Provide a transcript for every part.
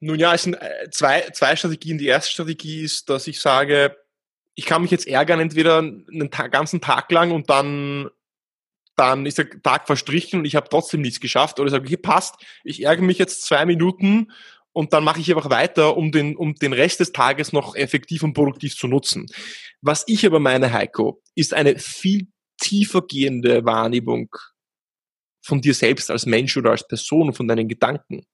Nun ja, es sind äh, zwei, zwei Strategien. Die erste Strategie ist, dass ich sage, ich kann mich jetzt ärgern, entweder einen Tag, ganzen Tag lang und dann, dann ist der Tag verstrichen und ich habe trotzdem nichts geschafft. Oder ich sage, okay, passt, ich ärgere mich jetzt zwei Minuten und dann mache ich einfach weiter, um den, um den Rest des Tages noch effektiv und produktiv zu nutzen. Was ich aber meine, Heiko, ist eine viel tiefer gehende Wahrnehmung von dir selbst als Mensch oder als Person und von deinen Gedanken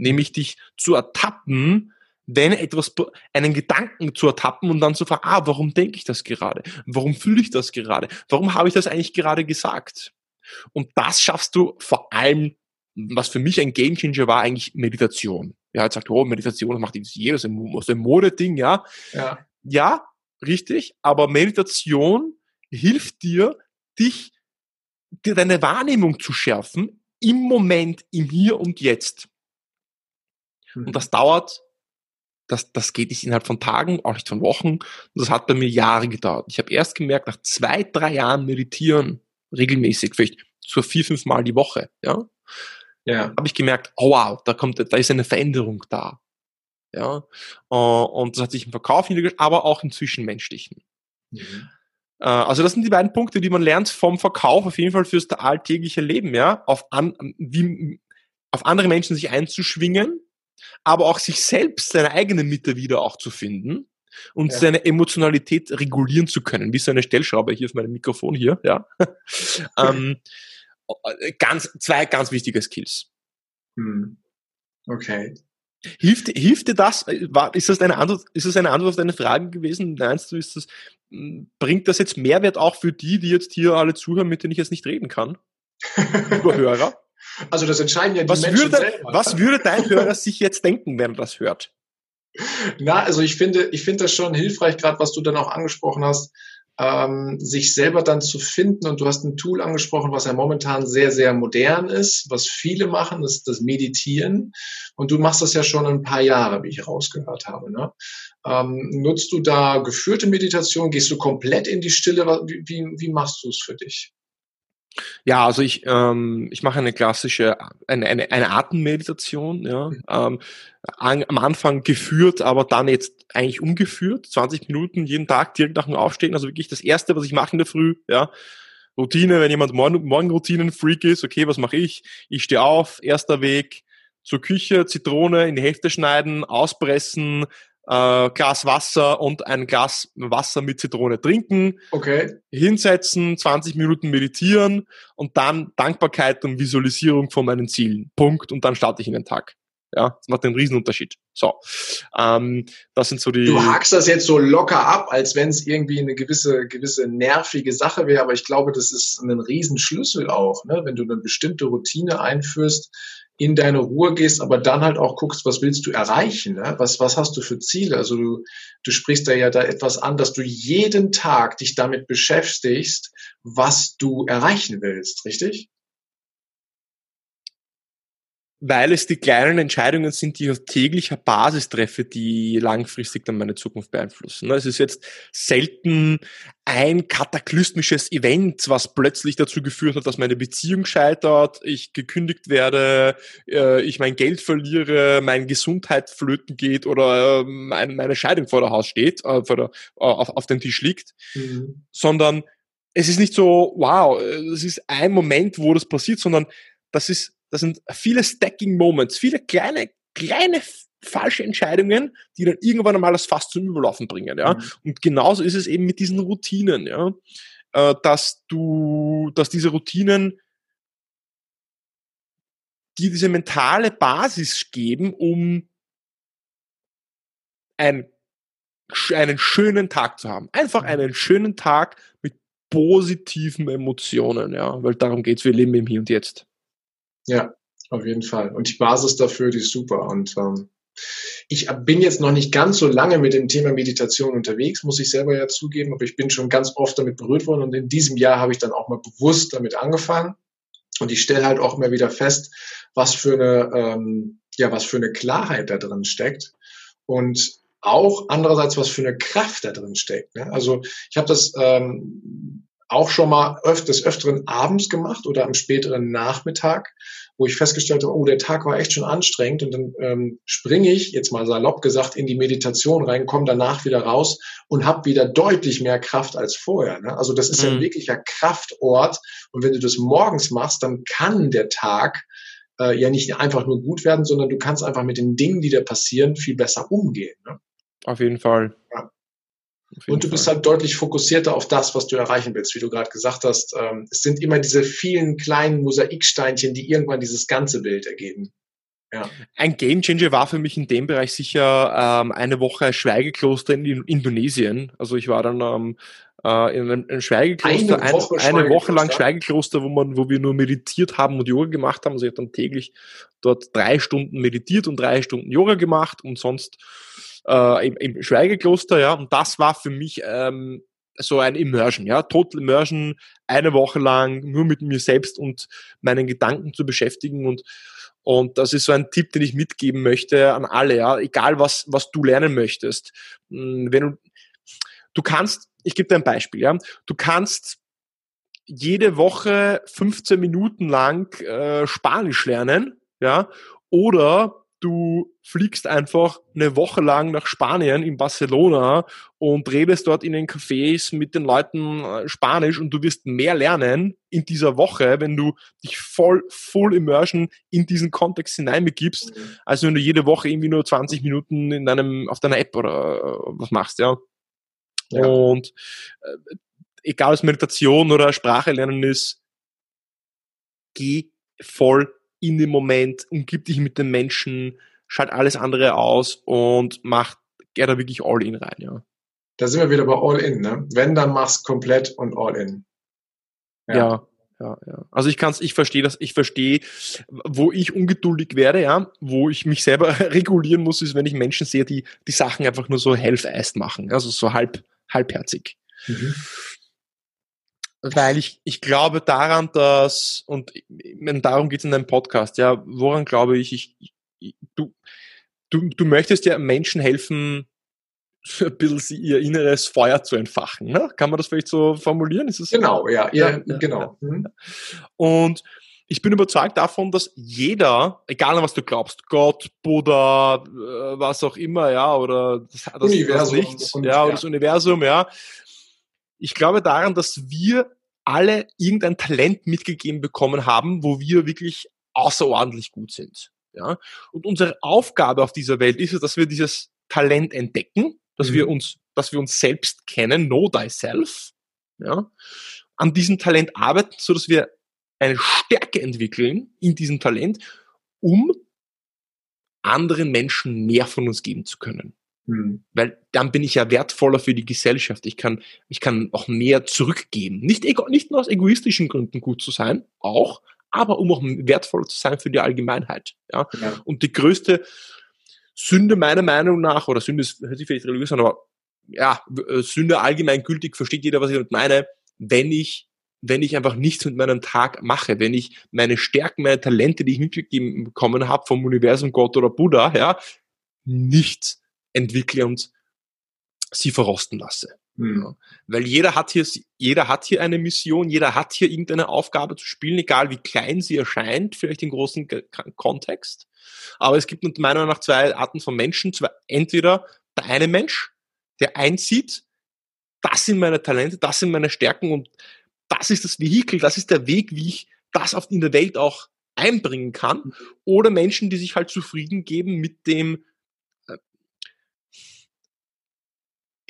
nämlich dich zu ertappen, wenn etwas, einen Gedanken zu ertappen und dann zu fragen, ah, warum denke ich das gerade? Warum fühle ich das gerade? Warum habe ich das eigentlich gerade gesagt? Und das schaffst du vor allem, was für mich ein Gamechanger war, eigentlich Meditation. Ja, jetzt sagt, oh, Meditation, das macht jeder, das ist ein Modeding, ja. ja. Ja, richtig, aber Meditation hilft dir, dich, dir deine Wahrnehmung zu schärfen im Moment, im Hier und Jetzt. Mhm. Und das dauert, das, das geht nicht innerhalb von Tagen, auch nicht von Wochen. Und das hat bei mir Jahre gedauert. Ich habe erst gemerkt, nach zwei, drei Jahren meditieren, regelmäßig, vielleicht so vier, fünf Mal die Woche, ja, ja. habe ich gemerkt, oh wow, da kommt, da ist eine Veränderung da. Ja, äh, und das hat sich im Verkauf niedergeschlagen, aber auch im Zwischenmenschlichen. Mhm. Äh, also das sind die beiden Punkte, die man lernt vom Verkauf auf jeden Fall fürs alltägliche Leben, ja, auf, an, wie, auf andere Menschen sich einzuschwingen, aber auch sich selbst seine eigene Mitte wieder auch zu finden und ja. seine Emotionalität regulieren zu können, wie so eine Stellschraube hier auf meinem Mikrofon hier, ja. ähm, ganz, zwei ganz wichtige Skills. Hm. Okay. Hilft, hilft dir das? War, ist das eine Antwort, ist das eine Antwort auf deine Frage gewesen? Meinst du, ist das, hm, bringt das jetzt Mehrwert auch für die, die jetzt hier alle zuhören, mit denen ich jetzt nicht reden kann? Über Hörer? Also das entscheiden ja die was Menschen würde, selber. Was würde dein Hörer sich jetzt denken, wenn er das hört? Na, also ich finde, ich finde das schon hilfreich, gerade was du dann auch angesprochen hast, ähm, sich selber dann zu finden. Und du hast ein Tool angesprochen, was ja momentan sehr, sehr modern ist, was viele machen, das ist das Meditieren. Und du machst das ja schon ein paar Jahre, wie ich rausgehört habe. Ne? Ähm, nutzt du da geführte Meditation? Gehst du komplett in die Stille? Wie, wie, wie machst du es für dich? Ja, also ich, ähm, ich mache eine klassische, eine, eine, eine Atemmeditation, ja. Mhm. Ähm, an, am Anfang geführt, aber dann jetzt eigentlich umgeführt. 20 Minuten jeden Tag direkt nach dem Aufstehen. Also wirklich das Erste, was ich mache in der Früh, ja. Routine, wenn jemand Morgen, Morgenroutinen-Freak ist, okay, was mache ich? Ich stehe auf, erster Weg zur Küche, Zitrone in die Hälfte schneiden, auspressen, äh, Glas Wasser und ein Glas Wasser mit Zitrone trinken. Okay. Hinsetzen, 20 Minuten meditieren und dann Dankbarkeit und Visualisierung von meinen Zielen. Punkt. Und dann starte ich in den Tag. Ja, das macht einen Riesenunterschied. So, ähm, das sind so die. Du hakst das jetzt so locker ab, als wenn es irgendwie eine gewisse gewisse nervige Sache wäre, aber ich glaube, das ist ein Riesenschlüssel auch, ne? wenn du eine bestimmte Routine einführst, in deine Ruhe gehst, aber dann halt auch guckst, was willst du erreichen, ne? was, was hast du für Ziele? Also du, du sprichst da ja da etwas an, dass du jeden Tag dich damit beschäftigst, was du erreichen willst, richtig? Weil es die kleinen Entscheidungen sind, die ich auf täglicher Basis treffe, die langfristig dann meine Zukunft beeinflussen. Ne, es ist jetzt selten ein kataklysmisches Event, was plötzlich dazu geführt hat, dass meine Beziehung scheitert, ich gekündigt werde, äh, ich mein Geld verliere, meine Gesundheit flöten geht oder ähm, meine Scheidung vor der Haus steht, äh, vor der, auf, auf dem Tisch liegt, mhm. sondern es ist nicht so, wow, es ist ein Moment, wo das passiert, sondern das ist das sind viele Stacking Moments, viele kleine, kleine falsche Entscheidungen, die dann irgendwann einmal das Fass zum Überlaufen bringen, ja. Mhm. Und genauso ist es eben mit diesen Routinen, ja. Äh, dass du, dass diese Routinen die diese mentale Basis geben, um ein, einen schönen Tag zu haben. Einfach mhm. einen schönen Tag mit positiven Emotionen, ja, weil darum geht's. Wir leben im Hier und Jetzt. Ja, auf jeden Fall. Und die Basis dafür, die ist super. Und ähm, ich bin jetzt noch nicht ganz so lange mit dem Thema Meditation unterwegs, muss ich selber ja zugeben, aber ich bin schon ganz oft damit berührt worden und in diesem Jahr habe ich dann auch mal bewusst damit angefangen. Und ich stelle halt auch immer wieder fest, was für eine, ähm, ja, was für eine Klarheit da drin steckt. Und auch andererseits, was für eine Kraft da drin steckt. Ne? Also ich habe das ähm, auch schon mal öf des Öfteren abends gemacht oder am späteren Nachmittag, wo ich festgestellt habe, oh, der Tag war echt schon anstrengend und dann ähm, springe ich, jetzt mal salopp gesagt, in die Meditation rein, komme danach wieder raus und habe wieder deutlich mehr Kraft als vorher. Ne? Also das ist mhm. ja ein wirklicher Kraftort und wenn du das morgens machst, dann kann der Tag äh, ja nicht einfach nur gut werden, sondern du kannst einfach mit den Dingen, die da passieren, viel besser umgehen. Ne? Auf jeden Fall. Ja. Und du bist halt deutlich fokussierter auf das, was du erreichen willst, wie du gerade gesagt hast. Ähm, es sind immer diese vielen kleinen Mosaiksteinchen, die irgendwann dieses ganze Bild ergeben. Ja. Ein Gamechanger war für mich in dem Bereich sicher ähm, eine Woche Schweigekloster in Indonesien. Also ich war dann ähm, äh, in einem, einem Schweigekloster, eine Woche, ein, eine Woche lang Schweigekloster, wo man, wo wir nur meditiert haben und Yoga gemacht haben. Also ich habe dann täglich dort drei Stunden meditiert und drei Stunden Yoga gemacht und sonst äh, im, im Schweigekloster, ja. Und das war für mich ähm, so ein Immersion, ja, Total Immersion, eine Woche lang nur mit mir selbst und meinen Gedanken zu beschäftigen und und das ist so ein Tipp, den ich mitgeben möchte an alle, ja, egal was was du lernen möchtest. Hm, wenn du du kannst, ich gebe dir ein Beispiel, ja, du kannst jede Woche 15 Minuten lang äh, Spanisch lernen, ja, oder du fliegst einfach eine Woche lang nach Spanien in Barcelona und redest dort in den Cafés mit den Leuten äh, Spanisch und du wirst mehr lernen in dieser Woche, wenn du dich voll, full immersion in diesen Kontext hineinbegibst, mhm. als wenn du jede Woche irgendwie nur 20 Minuten in deinem, auf deiner App oder äh, was machst, ja. ja. Und äh, egal ob es Meditation oder Sprache lernen ist, geh voll in dem Moment, umgib dich mit den Menschen, schalt alles andere aus und mach, geh da wirklich all in rein, ja. Da sind wir wieder bei all in, ne? Wenn, dann mach's komplett und all in. Ja. ja. Ja, ja. Also ich kann's, ich verstehe das, ich verstehe, wo ich ungeduldig werde, ja, wo ich mich selber regulieren muss, ist, wenn ich Menschen sehe, die die Sachen einfach nur so half-assed machen, also so halb, halbherzig. Mhm weil ich, ich glaube daran, dass, und darum geht es in deinem Podcast, ja, woran glaube ich, ich, ich du, du, du möchtest ja Menschen helfen, ein bisschen ihr inneres Feuer zu entfachen. Ne? Kann man das vielleicht so formulieren? Ist es genau, ja, ja, ja genau. Ja. Mhm. Und ich bin überzeugt davon, dass jeder, egal an was du glaubst, Gott, Buddha, äh, was auch immer, ja, oder das, das, Universum, das Licht, und, ja, oder das Universum, ja, ich glaube daran, dass wir alle irgendein Talent mitgegeben bekommen haben, wo wir wirklich außerordentlich gut sind. Ja? Und unsere Aufgabe auf dieser Welt ist es, dass wir dieses Talent entdecken, dass mhm. wir uns, dass wir uns selbst kennen, know thyself, ja? an diesem Talent arbeiten, so dass wir eine Stärke entwickeln in diesem Talent, um anderen Menschen mehr von uns geben zu können. Mhm. Weil dann bin ich ja wertvoller für die Gesellschaft. Ich kann, ich kann auch mehr zurückgeben. Nicht, ego, nicht nur aus egoistischen Gründen gut zu sein, auch, aber um auch wertvoller zu sein für die Allgemeinheit. Ja? ja. Und die größte Sünde meiner Meinung nach, oder Sünde ist, hört sich vielleicht religiös an, aber ja, äh, Sünde allgemein gültig, versteht jeder, was ich damit meine, wenn ich wenn ich einfach nichts mit meinem Tag mache, wenn ich meine Stärken, meine Talente, die ich mitgegeben bekommen habe vom Universum, Gott oder Buddha, ja, nichts entwickle und sie verrosten lasse. Mhm. Ja. Weil jeder hat hier, jeder hat hier eine Mission, jeder hat hier irgendeine Aufgabe zu spielen, egal wie klein sie erscheint, vielleicht im großen Kontext. Aber es gibt meiner Meinung nach zwei Arten von Menschen. Zwei, entweder der eine Mensch, der einsieht, das sind meine Talente, das sind meine Stärken und das ist das Vehikel, das ist der Weg, wie ich das auf in der Welt auch einbringen kann. Mhm. Oder Menschen, die sich halt zufrieden geben mit dem,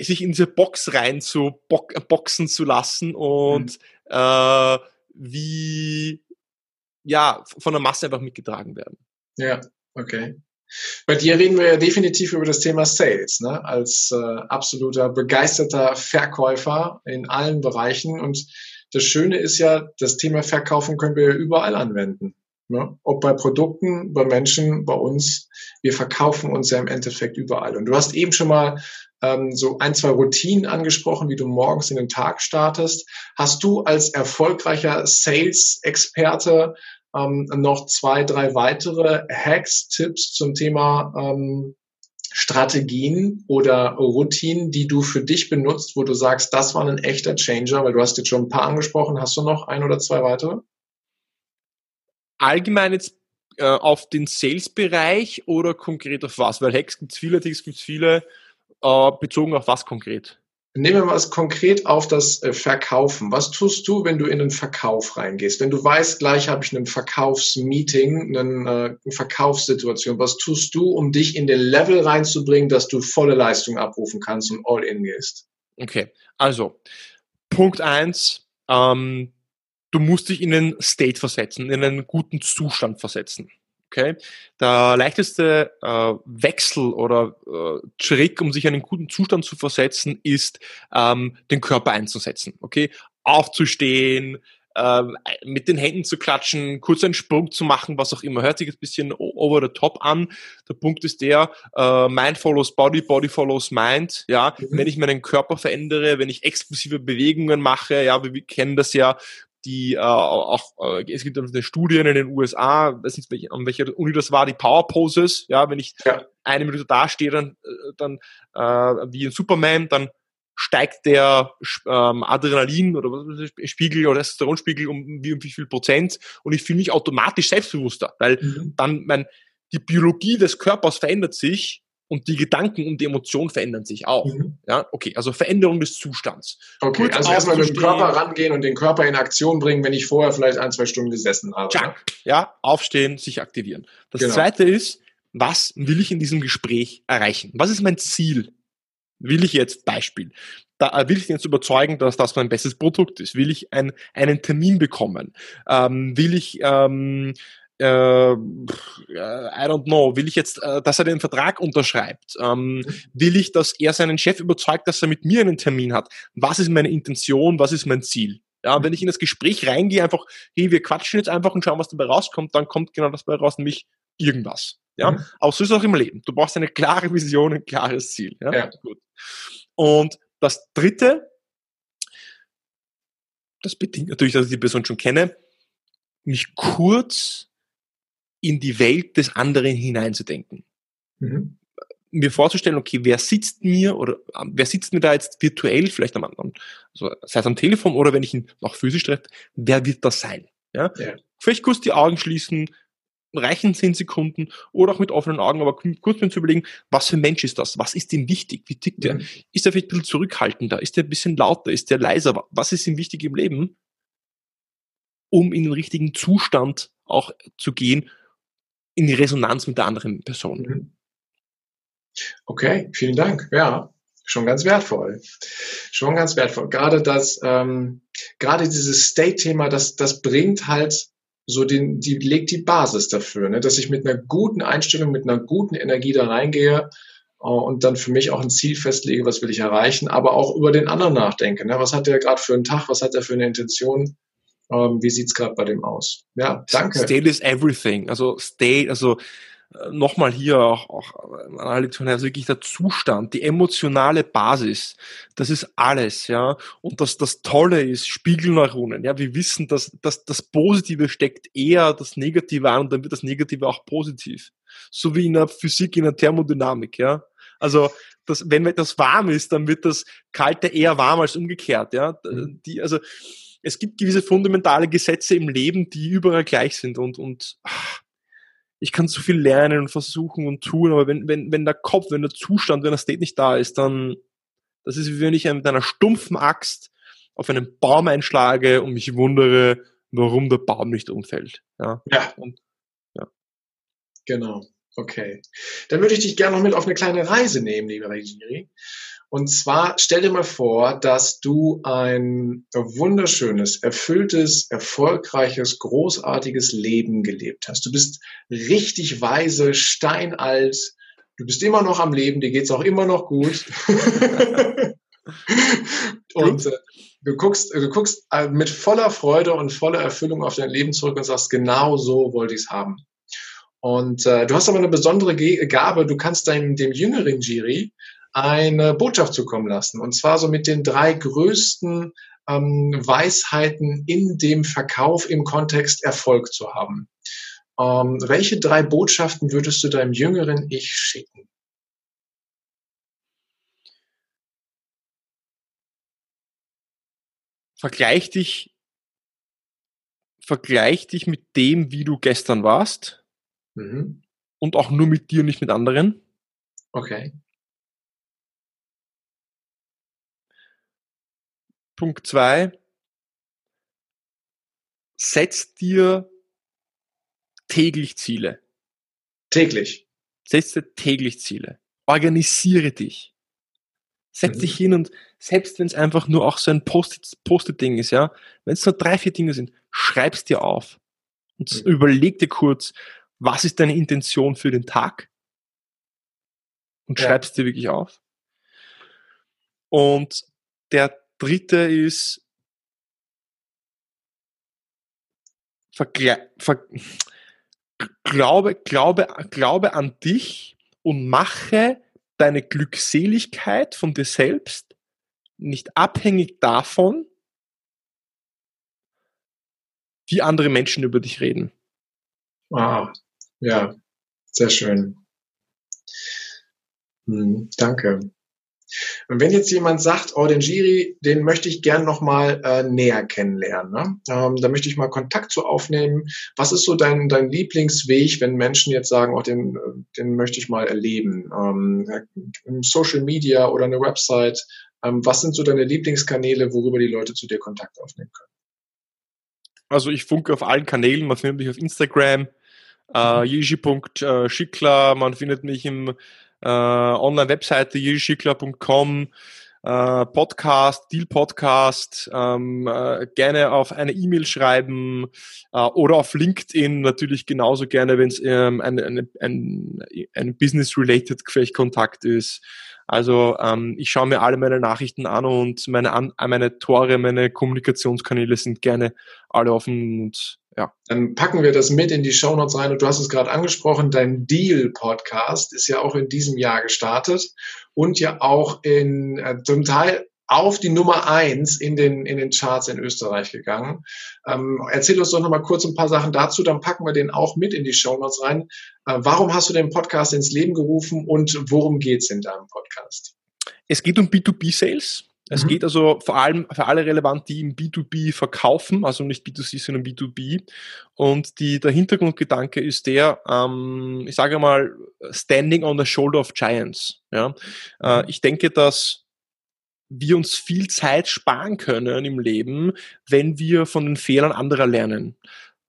sich in diese Box rein zu bo boxen zu lassen und mhm. äh, wie ja von der Masse einfach mitgetragen werden. Ja, okay. Bei dir reden wir ja definitiv über das Thema Sales, ne? als äh, absoluter begeisterter Verkäufer in allen Bereichen. Und das Schöne ist ja, das Thema Verkaufen können wir ja überall anwenden. Ne? Ob bei Produkten, bei Menschen, bei uns. Wir verkaufen uns ja im Endeffekt überall. Und du hast eben schon mal ähm, so ein, zwei Routinen angesprochen, wie du morgens in den Tag startest. Hast du als erfolgreicher Sales-Experte ähm, noch zwei, drei weitere Hacks, Tipps zum Thema ähm, Strategien oder Routinen, die du für dich benutzt, wo du sagst, das war ein echter Changer, weil du hast jetzt schon ein paar angesprochen. Hast du noch ein oder zwei weitere? allgemein jetzt äh, auf den Sales-Bereich oder konkret auf was? Weil Hacks gibt es viele, Ticks gibt es viele, äh, bezogen auf was konkret? Nehmen wir mal es konkret auf das äh, Verkaufen. Was tust du, wenn du in einen Verkauf reingehst? Wenn du weißt, gleich habe ich einen Verkaufsmeeting, eine, äh, Verkaufssituation, was tust du, um dich in den Level reinzubringen, dass du volle Leistung abrufen kannst und all in gehst? Okay, also Punkt eins, ähm, du musst dich in einen State versetzen, in einen guten Zustand versetzen. Okay, der leichteste äh, Wechsel oder äh, Trick, um sich in einen guten Zustand zu versetzen, ist, ähm, den Körper einzusetzen. Okay, aufzustehen, äh, mit den Händen zu klatschen, kurz einen Sprung zu machen, was auch immer. Hört sich ein bisschen over the top an. Der Punkt ist der, äh, Mind follows Body, Body follows Mind. Ja, mhm. wenn ich meinen Körper verändere, wenn ich explosive Bewegungen mache, ja, wir, wir kennen das ja, die äh, auch, äh, es gibt eine Studien in den USA, weiß nicht, an welcher Uni das war, die Power Poses, ja, wenn ich ja. eine Minute dastehe, dann, äh, dann äh, wie ein Superman, dann steigt der ähm, Adrenalin oder was Spiegel oder Testosteronspiegel um wie, um wie viel Prozent und ich fühle mich automatisch selbstbewusster, weil mhm. dann mein die Biologie des Körpers verändert sich und die Gedanken und die Emotionen verändern sich auch. Mhm. Ja, okay, also Veränderung des Zustands. Okay, Kurz also erstmal mit dem Körper rangehen und den Körper in Aktion bringen, wenn ich vorher vielleicht ein, zwei Stunden gesessen habe. Ne? ja, aufstehen, sich aktivieren. Das genau. zweite ist, was will ich in diesem Gespräch erreichen? Was ist mein Ziel? Will ich jetzt Beispiel? Da äh, will ich jetzt überzeugen, dass das mein bestes Produkt ist? Will ich ein, einen Termin bekommen? Ähm, will ich ähm, äh, I don't know, will ich jetzt, äh, dass er den Vertrag unterschreibt? Ähm, will ich, dass er seinen Chef überzeugt, dass er mit mir einen Termin hat? Was ist meine Intention? Was ist mein Ziel? Ja, wenn ich in das Gespräch reingehe, einfach, hey, wir quatschen jetzt einfach und schauen, was dabei rauskommt, dann kommt genau das dabei raus, nämlich irgendwas. Ja, mhm. aber so ist es auch im Leben. Du brauchst eine klare Vision, ein klares Ziel. Ja, ja. gut. Und das dritte, das bedingt natürlich, dass ich die Person schon kenne, mich kurz in die Welt des anderen hineinzudenken. Mhm. Mir vorzustellen, okay, wer sitzt mir oder ähm, wer sitzt mir da jetzt virtuell, vielleicht am anderen, also sei es am Telefon oder wenn ich ihn noch physisch treffe, wer wird das sein? Ja? ja. Vielleicht kurz die Augen schließen, reichen zehn Sekunden oder auch mit offenen Augen, aber kurz mir zu überlegen, was für ein Mensch ist das? Was ist ihm wichtig? Wie tickt der? Mhm. Ist er vielleicht ein bisschen zurückhaltender? Ist er ein bisschen lauter? Ist er leiser? Was ist ihm wichtig im Leben? Um in den richtigen Zustand auch zu gehen in die Resonanz mit der anderen Person. Mhm. Okay, vielen Dank. Ja, schon ganz wertvoll. Schon ganz wertvoll. Gerade das, ähm, gerade dieses State-Thema, das, das bringt halt so den, die legt die Basis dafür, ne? dass ich mit einer guten Einstellung, mit einer guten Energie da reingehe äh, und dann für mich auch ein Ziel festlege, was will ich erreichen, aber auch über den anderen nachdenke. Ne? Was hat der gerade für einen Tag, was hat er für eine Intention? Ähm, wie sieht's gerade bei dem aus? Ja, danke. State is everything. Also State, also äh, nochmal hier auch, auch an alle also wirklich der Zustand, die emotionale Basis, das ist alles, ja. Und das, das Tolle ist Spiegelneuronen, ja. Wir wissen, dass, dass das Positive steckt eher das Negative an und dann wird das Negative auch positiv. So wie in der Physik, in der Thermodynamik, ja. Also, das, wenn etwas warm ist, dann wird das Kalte eher warm als umgekehrt, ja. Mhm. Die, also, es gibt gewisse fundamentale Gesetze im Leben, die überall gleich sind und, und ach, ich kann so viel lernen und versuchen und tun, aber wenn, wenn, wenn der Kopf, wenn der Zustand, wenn der State nicht da ist, dann, das ist wie wenn ich mit einer stumpfen Axt auf einen Baum einschlage und mich wundere, warum der Baum nicht umfällt. Ja. ja. Und, ja. Genau. Okay. Dann würde ich dich gerne noch mit auf eine kleine Reise nehmen, lieber Regiri. Und zwar stell dir mal vor, dass du ein wunderschönes, erfülltes, erfolgreiches, großartiges Leben gelebt hast. Du bist richtig weise, steinalt. Du bist immer noch am Leben, dir geht's auch immer noch gut. und äh, du guckst, du guckst äh, mit voller Freude und voller Erfüllung auf dein Leben zurück und sagst, genau so wollte ich es haben. Und äh, du hast aber eine besondere Gabe, du kannst deinem, dem jüngeren Jiri eine Botschaft zukommen lassen. Und zwar so mit den drei größten ähm, Weisheiten in dem Verkauf im Kontext Erfolg zu haben. Ähm, welche drei Botschaften würdest du deinem jüngeren Ich schicken? Vergleich dich, vergleich dich mit dem, wie du gestern warst. Mhm. Und auch nur mit dir, nicht mit anderen. Okay. Punkt zwei. Setz dir täglich Ziele. Täglich. Setz dir täglich Ziele. Organisiere dich. Setz mhm. dich hin und selbst wenn es einfach nur auch so ein Post-it-Ding ist, ja, wenn es nur drei, vier Dinge sind, schreib's dir auf und mhm. überleg dir kurz, was ist deine Intention für den Tag und ja. schreib's dir wirklich auf. Und der dritte ist Vergle Ver glaube, glaube, glaube an dich und mache deine Glückseligkeit von dir selbst nicht abhängig davon, wie andere Menschen über dich reden. Ah, ja, sehr schön. Hm, danke. Und wenn jetzt jemand sagt, oh, den Giri, den möchte ich gern nochmal äh, näher kennenlernen, ne? ähm, da möchte ich mal Kontakt zu aufnehmen. Was ist so dein, dein Lieblingsweg, wenn Menschen jetzt sagen, oh, den, den möchte ich mal erleben? Ähm, Social Media oder eine Website? Ähm, was sind so deine Lieblingskanäle, worüber die Leute zu dir Kontakt aufnehmen können? Also ich funke auf allen Kanälen, man findet mich auf Instagram, äh, yishi.schickler, man findet mich im äh, Online-Webseite jirischickler.com, äh, Podcast, Deal Podcast, ähm, äh, gerne auf eine E-Mail schreiben äh, oder auf LinkedIn natürlich genauso gerne, wenn es ähm, ein, ein, ein, ein Business-related Kontakt ist. Also ähm, ich schaue mir alle meine Nachrichten an und meine, an, meine Tore, meine Kommunikationskanäle sind gerne alle offen und ja. Dann packen wir das mit in die Shownotes rein und du hast es gerade angesprochen, dein Deal-Podcast ist ja auch in diesem Jahr gestartet und ja auch in äh, zum Teil auf die Nummer eins in den, in den Charts in Österreich gegangen. Ähm, erzähl uns doch noch mal kurz ein paar Sachen dazu, dann packen wir den auch mit in die Show Notes rein. Äh, warum hast du den Podcast ins Leben gerufen und worum geht's in deinem Podcast? Es geht um B2B-Sales. Es mhm. geht also vor allem für alle relevant, die im B2B verkaufen, also nicht B2C, sondern B2B. Und die, der Hintergrundgedanke ist der, ähm, ich sage mal, standing on the shoulder of giants. Ja? Äh, mhm. ich denke, dass wir uns viel Zeit sparen können im Leben, wenn wir von den Fehlern anderer lernen.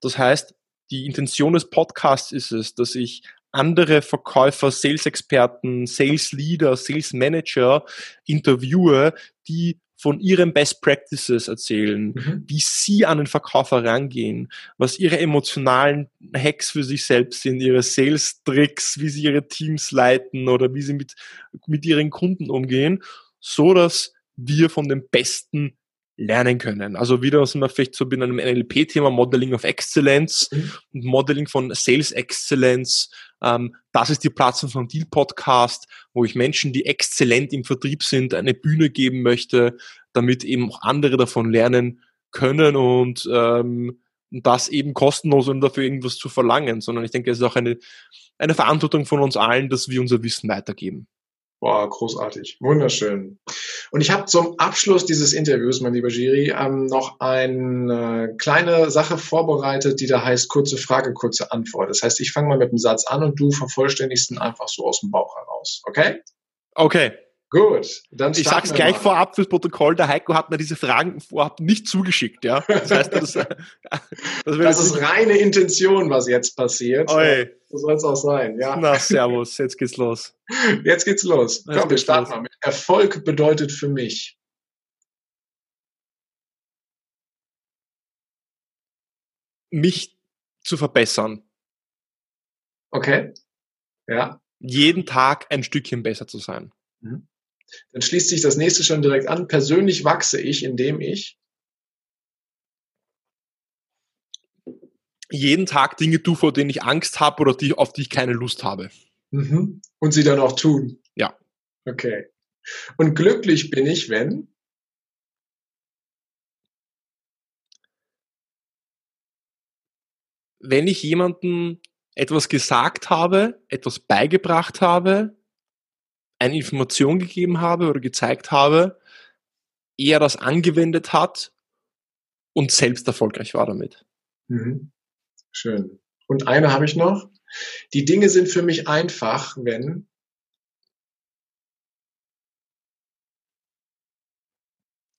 Das heißt, die Intention des Podcasts ist es, dass ich andere Verkäufer, Sales-Experten, Sales-Leader, Sales-Manager interviewe, die von ihren Best Practices erzählen, mhm. wie sie an den Verkauf herangehen, was ihre emotionalen Hacks für sich selbst sind, ihre Sales-Tricks, wie sie ihre Teams leiten oder wie sie mit, mit ihren Kunden umgehen so dass wir von den Besten lernen können. Also wieder sind wir vielleicht so in einem NLP-Thema Modeling of Excellence mhm. und Modeling von Sales Excellence. Ähm, das ist die Plattform von Deal Podcast, wo ich Menschen, die exzellent im Vertrieb sind, eine Bühne geben möchte, damit eben auch andere davon lernen können und ähm, das eben kostenlos und dafür irgendwas zu verlangen, sondern ich denke, es ist auch eine, eine Verantwortung von uns allen, dass wir unser Wissen weitergeben. Boah, großartig. Wunderschön. Und ich habe zum Abschluss dieses Interviews, mein lieber Giri, ähm, noch eine kleine Sache vorbereitet, die da heißt kurze Frage, kurze Antwort. Das heißt, ich fange mal mit einem Satz an und du vervollständigst ihn einfach so aus dem Bauch heraus. Okay? Okay. Gut, dann Ich sag's gleich mal. vorab fürs Protokoll, der Heiko hat mir diese Fragen vorab nicht zugeschickt, ja. Das heißt, das, das, das ist reine Intention, was jetzt passiert. Oi. So soll es auch sein, ja. Na, servus, jetzt geht's los. Jetzt geht's los. Jetzt Komm, wir starten los. mal mit. Erfolg bedeutet für mich. Mich zu verbessern. Okay. Ja. Jeden Tag ein Stückchen besser zu sein. Mhm. Dann schließt sich das nächste schon direkt an. Persönlich wachse ich, indem ich jeden Tag Dinge tue, vor denen ich Angst habe oder die, auf die ich keine Lust habe. Mhm. Und sie dann auch tun. Ja. Okay. Und glücklich bin ich, wenn? Wenn ich jemandem etwas gesagt habe, etwas beigebracht habe, eine Information gegeben habe oder gezeigt habe, er das angewendet hat und selbst erfolgreich war damit. Mhm. Schön. Und eine habe ich noch. Die Dinge sind für mich einfach, wenn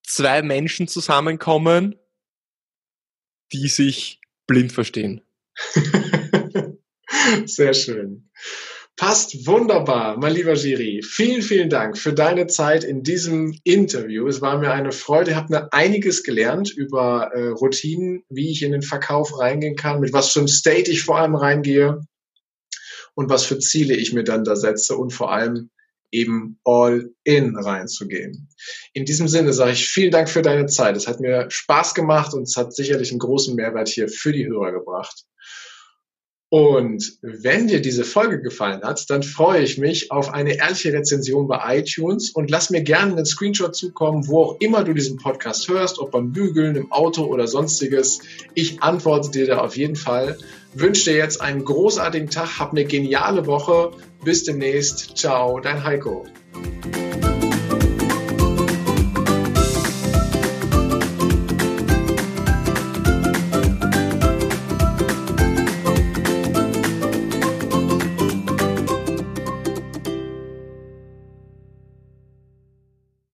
zwei Menschen zusammenkommen, die sich blind verstehen. Sehr schön. Passt wunderbar, mein lieber Giri. Vielen, vielen Dank für deine Zeit in diesem Interview. Es war mir eine Freude. Ich habe mir einiges gelernt über äh, Routinen, wie ich in den Verkauf reingehen kann, mit was für einem State ich vor allem reingehe und was für Ziele ich mir dann da setze und vor allem eben all in reinzugehen. In diesem Sinne sage ich vielen Dank für deine Zeit. Es hat mir Spaß gemacht und es hat sicherlich einen großen Mehrwert hier für die Hörer gebracht. Und wenn dir diese Folge gefallen hat, dann freue ich mich auf eine ehrliche Rezension bei iTunes und lass mir gerne einen Screenshot zukommen, wo auch immer du diesen Podcast hörst, ob beim Bügeln, im Auto oder sonstiges. Ich antworte dir da auf jeden Fall. Wünsche dir jetzt einen großartigen Tag, hab eine geniale Woche. Bis demnächst. Ciao, dein Heiko.